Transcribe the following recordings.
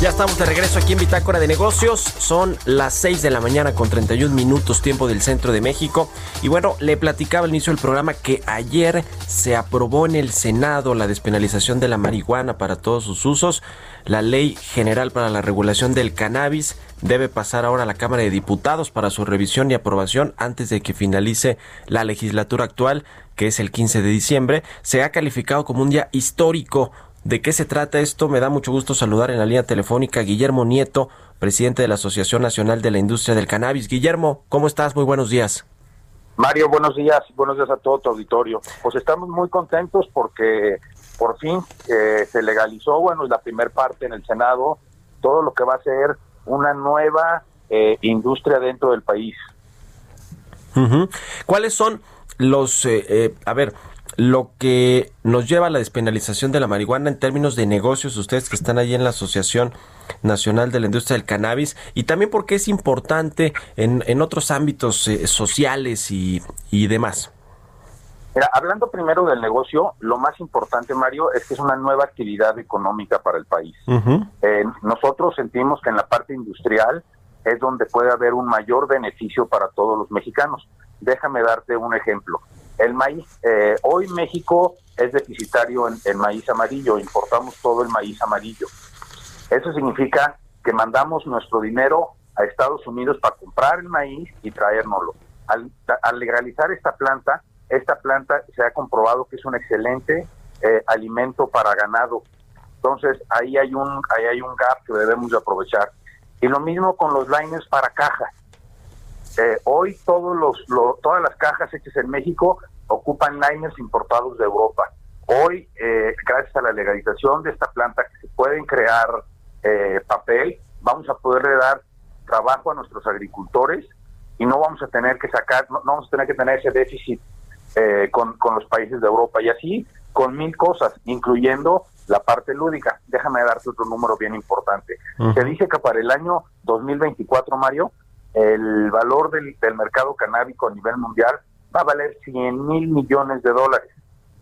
Ya estamos de regreso aquí en Bitácora de Negocios. Son las 6 de la mañana con 31 minutos tiempo del centro de México. Y bueno, le platicaba al inicio del programa que ayer se aprobó en el Senado la despenalización de la marihuana para todos sus usos. La ley general para la regulación del cannabis debe pasar ahora a la Cámara de Diputados para su revisión y aprobación antes de que finalice la legislatura actual, que es el 15 de diciembre. Se ha calificado como un día histórico ¿De qué se trata esto? Me da mucho gusto saludar en la línea telefónica a Guillermo Nieto, presidente de la Asociación Nacional de la Industria del Cannabis. Guillermo, ¿cómo estás? Muy buenos días. Mario, buenos días. Buenos días a todo tu auditorio. Pues estamos muy contentos porque por fin eh, se legalizó, bueno, la primera parte en el Senado, todo lo que va a ser una nueva eh, industria dentro del país. ¿Cuáles son los, eh, a ver, lo que nos lleva a la despenalización de la marihuana en términos de negocios, ustedes que están ahí en la Asociación Nacional de la Industria del Cannabis, y también porque es importante en, en otros ámbitos eh, sociales y, y demás. Mira, hablando primero del negocio, lo más importante, Mario, es que es una nueva actividad económica para el país. Eh, nosotros sentimos que en la parte industrial es donde puede haber un mayor beneficio para todos los mexicanos. Déjame darte un ejemplo. El maíz, eh, hoy México es deficitario en, maíz amarillo, importamos todo el maíz amarillo. Eso significa que mandamos nuestro dinero a Estados Unidos para comprar el maíz y traérnoslo. Al, legalizar esta planta, esta planta se ha comprobado que es un excelente eh, alimento para ganado. Entonces ahí hay un ahí hay un gap que debemos de aprovechar. Y lo mismo con los liners para caja. Eh, hoy todos los, todas las cajas hechas en México ocupan liners importados de Europa. Hoy, eh, gracias a la legalización de esta planta, que se pueden crear eh, papel, vamos a poderle dar trabajo a nuestros agricultores y no vamos a tener que sacar, no, vamos a tener que tener ese déficit con, con los países de Europa y así con mil cosas, incluyendo la parte lúdica. Déjame darte otro número bien importante. Se dice que para el año 2024, Mario, el valor del, mercado canábico a nivel mundial va a valer 100 mil millones de dólares,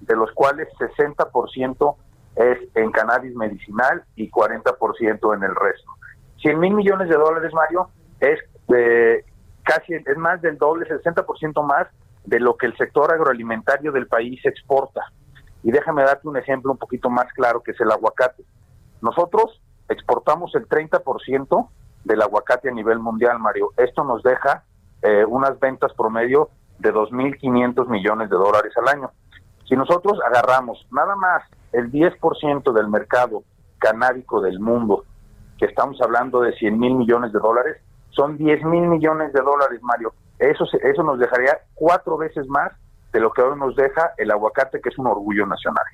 de los cuales 60% es en cannabis medicinal y 40% en el resto. 100 mil millones de dólares, Mario, es eh, casi, es más del doble, 60% más de lo que el sector agroalimentario del país exporta. Y déjame darte un ejemplo un poquito más claro, que es el aguacate. Nosotros exportamos el 30% del aguacate a nivel mundial, Mario. Esto nos deja eh, unas ventas promedio de 2.500 millones de dólares al año. Si nosotros agarramos nada más el 10% del mercado canábico del mundo, que estamos hablando de 100 mil millones de dólares, son 10 mil millones de dólares, Mario. Eso, eso nos dejaría cuatro veces más de lo que hoy nos deja el aguacate, que es un orgullo nacional.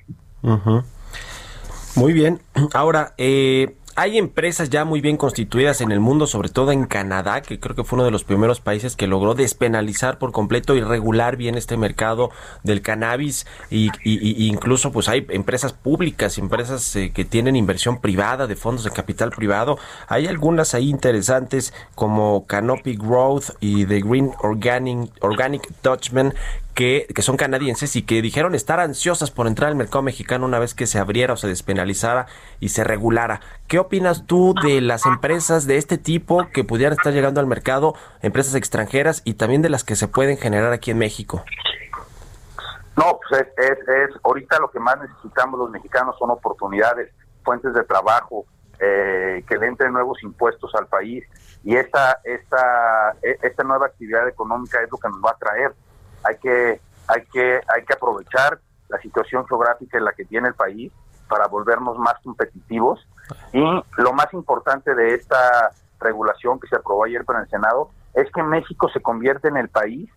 Muy bien. Ahora, eh, hay empresas ya muy bien constituidas en el mundo, sobre todo en Canadá, que creo que fue uno de los primeros países que logró despenalizar por completo y regular bien este mercado del cannabis y, incluso pues hay empresas públicas, empresas eh, que tienen inversión privada de fondos de capital privado. Hay algunas ahí interesantes como Canopy Growth y The Green Organic, Organic Dutchman que, que, son canadienses y que dijeron estar ansiosas por entrar al mercado mexicano una vez que se abriera o se despenalizara y se regulara. ¿Qué opinas tú de las empresas de este tipo que pudieran estar llegando al mercado, empresas extranjeras y también de las que se pueden generar aquí en México? No, pues es, es, ahorita lo que más necesitamos los mexicanos son oportunidades, fuentes de trabajo, eh, que le entren nuevos impuestos al país y esta, esta, e, esta nueva actividad económica es lo que nos va a traer hay que, hay que, hay que aprovechar la situación geográfica en la que tiene el país para volvernos más competitivos y lo más importante de esta regulación que se aprobó ayer para el Senado es que México se convierte en el país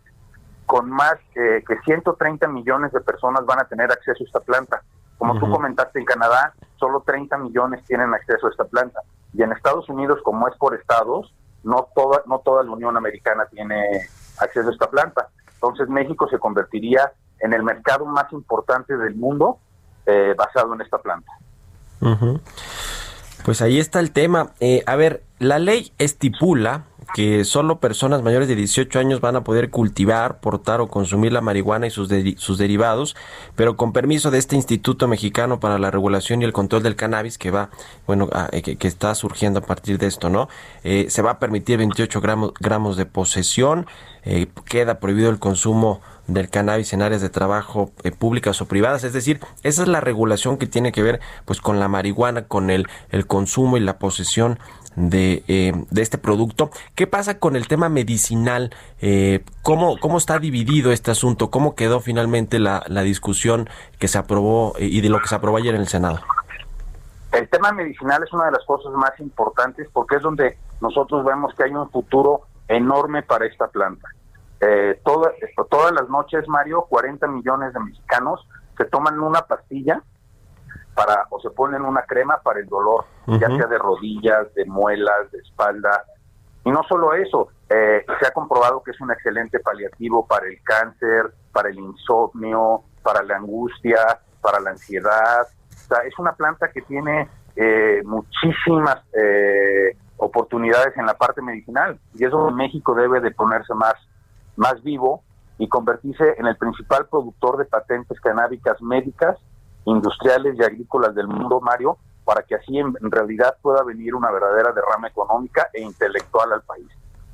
con más que 130 millones de personas van a tener acceso a esta planta. Como tú comentaste, en Canadá solo 30 millones tienen acceso a esta planta. Y en Estados Unidos, como es por estados, no toda, no toda la Unión Americana tiene acceso a esta planta. Entonces México se convertiría en el mercado más importante del mundo eh, basado en esta planta. Pues ahí está el tema. Eh, a ver, la ley estipula que solo personas mayores de 18 años van a poder cultivar, portar o consumir la marihuana y sus, sus derivados, pero con permiso de este Instituto Mexicano para la Regulación y el Control del Cannabis que va, bueno, eh, que, está surgiendo a partir de esto, ¿no? Eh, se va a permitir 28 gramos, gramos de posesión, eh, queda prohibido el consumo del cannabis en áreas de trabajo públicas o privadas, es decir, esa es la regulación que tiene que ver pues con la marihuana, con el, el consumo y la posesión de, eh, de este producto. ¿Qué pasa con el tema medicinal? Eh, ¿cómo, ¿Cómo está dividido este asunto? ¿Cómo quedó finalmente la, la discusión que se aprobó eh, y de lo que se aprobó ayer en el Senado? El tema medicinal es una de las cosas más importantes porque es donde nosotros vemos que hay un futuro enorme para esta planta. Eh, todas las noches, Mario, 40 millones de mexicanos se toman una pastilla para o se ponen una crema para el dolor, ya sea de rodillas, de muelas, de espalda. Y no solo eso, eh, se ha comprobado que es un excelente paliativo para el cáncer, para el insomnio, para la angustia, para la ansiedad. O sea, es una planta que tiene eh, muchísimas eh, oportunidades en la parte medicinal y eso México debe de ponerse más, más vivo y convertirse en el principal productor de patentes canábicas médicas industriales y agrícolas del mundo, Mario, para que así en, realidad pueda venir una verdadera derrama económica e intelectual al país.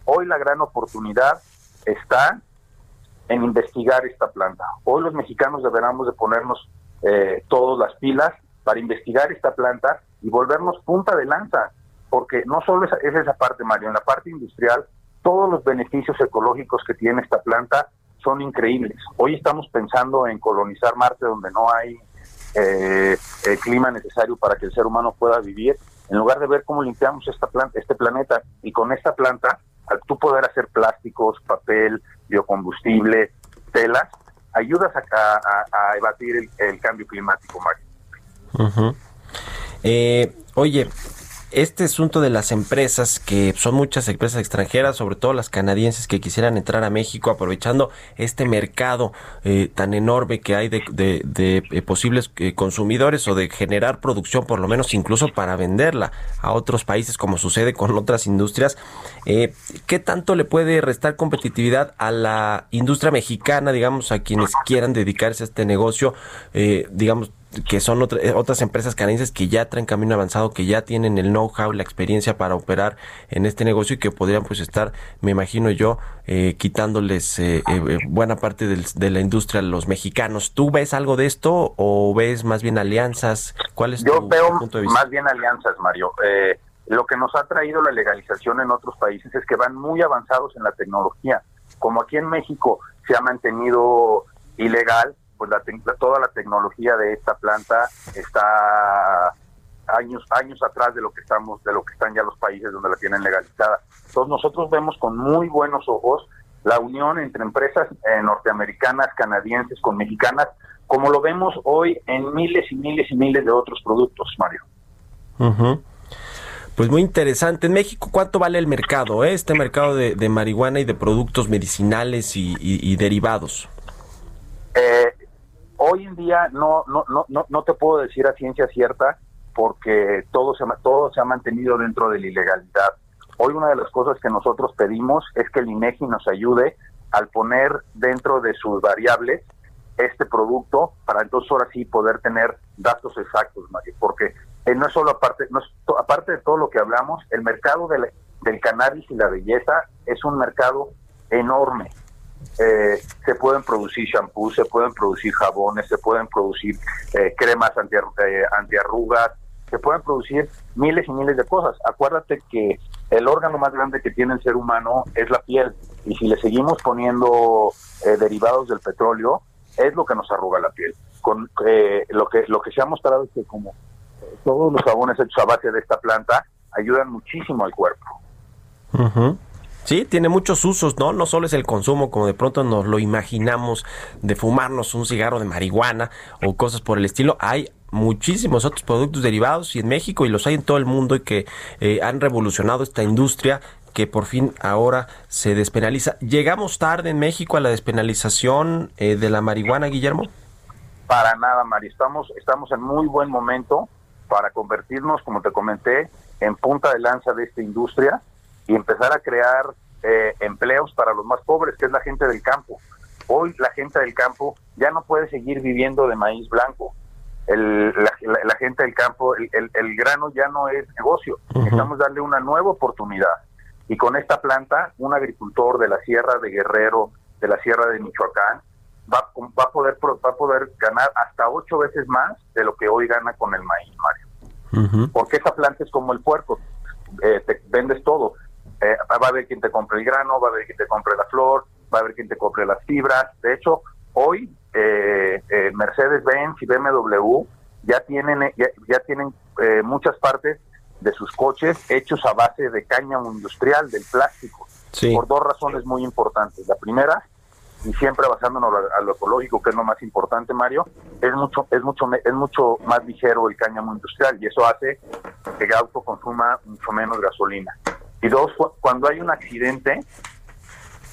Hoy la gran oportunidad está en investigar esta planta. Hoy los mexicanos deberemos de ponernos eh, todas las pilas para investigar esta planta y volvernos punta de lanza, porque no solo es, es esa parte, Mario, en la parte industrial, todos los beneficios ecológicos que tiene esta planta son increíbles. Hoy estamos pensando en colonizar Marte donde no hay eh, el clima necesario para que el ser humano pueda vivir, en lugar de ver cómo limpiamos esta planta, este planeta, y con esta planta, al tú poder hacer plásticos, papel, biocombustible, telas, ayudas a, a, evadir el, cambio climático, Mario. eh, oye, este asunto de las empresas, que son muchas empresas extranjeras, sobre todo las canadienses que quisieran entrar a México aprovechando este mercado eh, tan enorme que hay de, eh, posibles eh, consumidores o de generar producción, por lo menos incluso para venderla a otros países, como sucede con otras industrias, ¿qué tanto le puede restar competitividad a la industria mexicana, digamos, a quienes quieran dedicarse a este negocio, digamos, que son eh, otras empresas canadienses que ya traen camino avanzado, que ya tienen el know-how, la experiencia para operar en este negocio y que podrían pues estar, me imagino yo, eh, quitándoles eh, buena parte de la industria a los mexicanos. ¿Tú ves algo de esto o ves más bien alianzas? ¿Cuál es yo veo más bien alianzas, Mario. lo que nos ha traído la legalización en otros países es que van muy avanzados en la tecnología. Como aquí en México se ha mantenido ilegal, pues la, toda la tecnología de esta planta está años años atrás de lo que estamos de lo que están ya los países donde la tienen legalizada. Entonces nosotros vemos con muy buenos ojos la unión entre empresas eh, norteamericanas, canadienses con mexicanas, como lo vemos hoy en miles y miles y miles de otros productos, Mario. Pues muy interesante. En México, ¿cuánto vale el mercado? Eh? Este mercado de, marihuana y de productos medicinales y, y derivados. Eh, Hoy en día no, no, no, no, te puedo decir a ciencia cierta porque todo se, todo se ha mantenido dentro de la ilegalidad. Hoy una de las cosas que nosotros pedimos es que el INEGI nos ayude al poner dentro de sus variables este producto para entonces ahora sí poder tener datos exactos, Mario, porque eh, no es solo aparte, no aparte de todo lo que hablamos, el mercado del, del cannabis y la belleza es un mercado enorme eh, se pueden producir shampoos, se pueden producir jabones, se pueden producir eh, cremas anti, eh, antiarrugas, se pueden producir miles y miles de cosas. Acuérdate que el órgano más grande que tiene el ser humano es la piel y si le seguimos poniendo derivados del petróleo es lo que nos arruga la piel. Con lo que lo que se ha mostrado es que como todos los jabones hechos a base de esta planta ayudan muchísimo al cuerpo. Sí, tiene muchos usos, ¿no? No solo es el consumo, como de pronto nos lo imaginamos, de fumarnos un cigarro de marihuana o cosas por el estilo. Hay muchísimos otros productos derivados y en México y los hay en todo el mundo y que eh, han revolucionado esta industria que por fin ahora se despenaliza. ¿Llegamos tarde en México a la despenalización eh, de la marihuana, Guillermo? Para nada, Mari. Estamos, estamos en muy buen momento para convertirnos, como te comenté, en punta de lanza de esta industria y empezar a crear eh, empleos para los más pobres, que es la gente del campo. Hoy la gente del campo ya no puede seguir viviendo de maíz blanco. El, la, gente del campo, el, el, grano ya no es negocio. Necesitamos darle una nueva oportunidad. Y con esta planta, un agricultor de la Sierra de Guerrero, de la Sierra de Michoacán, va, va, a poder, va a poder ganar hasta ocho veces más de lo que hoy gana con el maíz, Mario. Porque esa planta es como el puerco, eh, te vendes todo. Eh, va a haber quien te compre el grano, va a haber quien te compre la flor, va a haber quien te compre las fibras. De hecho, hoy eh, eh Mercedes-Benz y BMW ya tienen ya, tienen eh, muchas partes de sus coches hechos a base de cáñamo industrial, del plástico, por dos razones muy importantes. La primera, y siempre basándonos a lo ecológico, que es lo más importante, Mario, es mucho es mucho es mucho más ligero el cáñamo industrial y eso hace que el auto consuma mucho menos gasolina. Y dos, cuando hay un accidente,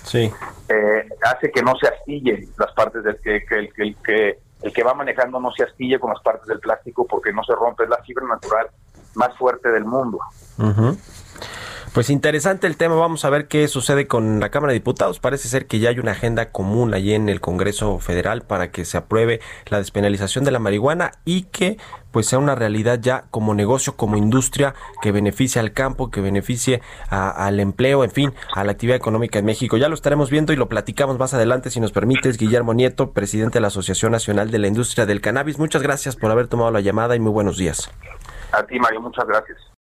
sí. Eh, hace que no se astille las partes del que, el, que el que va manejando no se astille con las partes del plástico porque no se rompe, es la fibra natural más fuerte del mundo. Pues interesante el tema, vamos a ver qué sucede con la Cámara de Diputados. Parece ser que ya hay una agenda común allí en el Congreso Federal para que se apruebe la despenalización de la marihuana y que pues sea una realidad ya como negocio, como industria que beneficie al campo, que beneficie al empleo, en fin, a la actividad económica en México. Ya lo estaremos viendo y lo platicamos más adelante, si nos permites, Guillermo Nieto, presidente de la Asociación Nacional de la Industria del Cannabis. Muchas gracias por haber tomado la llamada y muy buenos días. A ti, Mario, muchas gracias.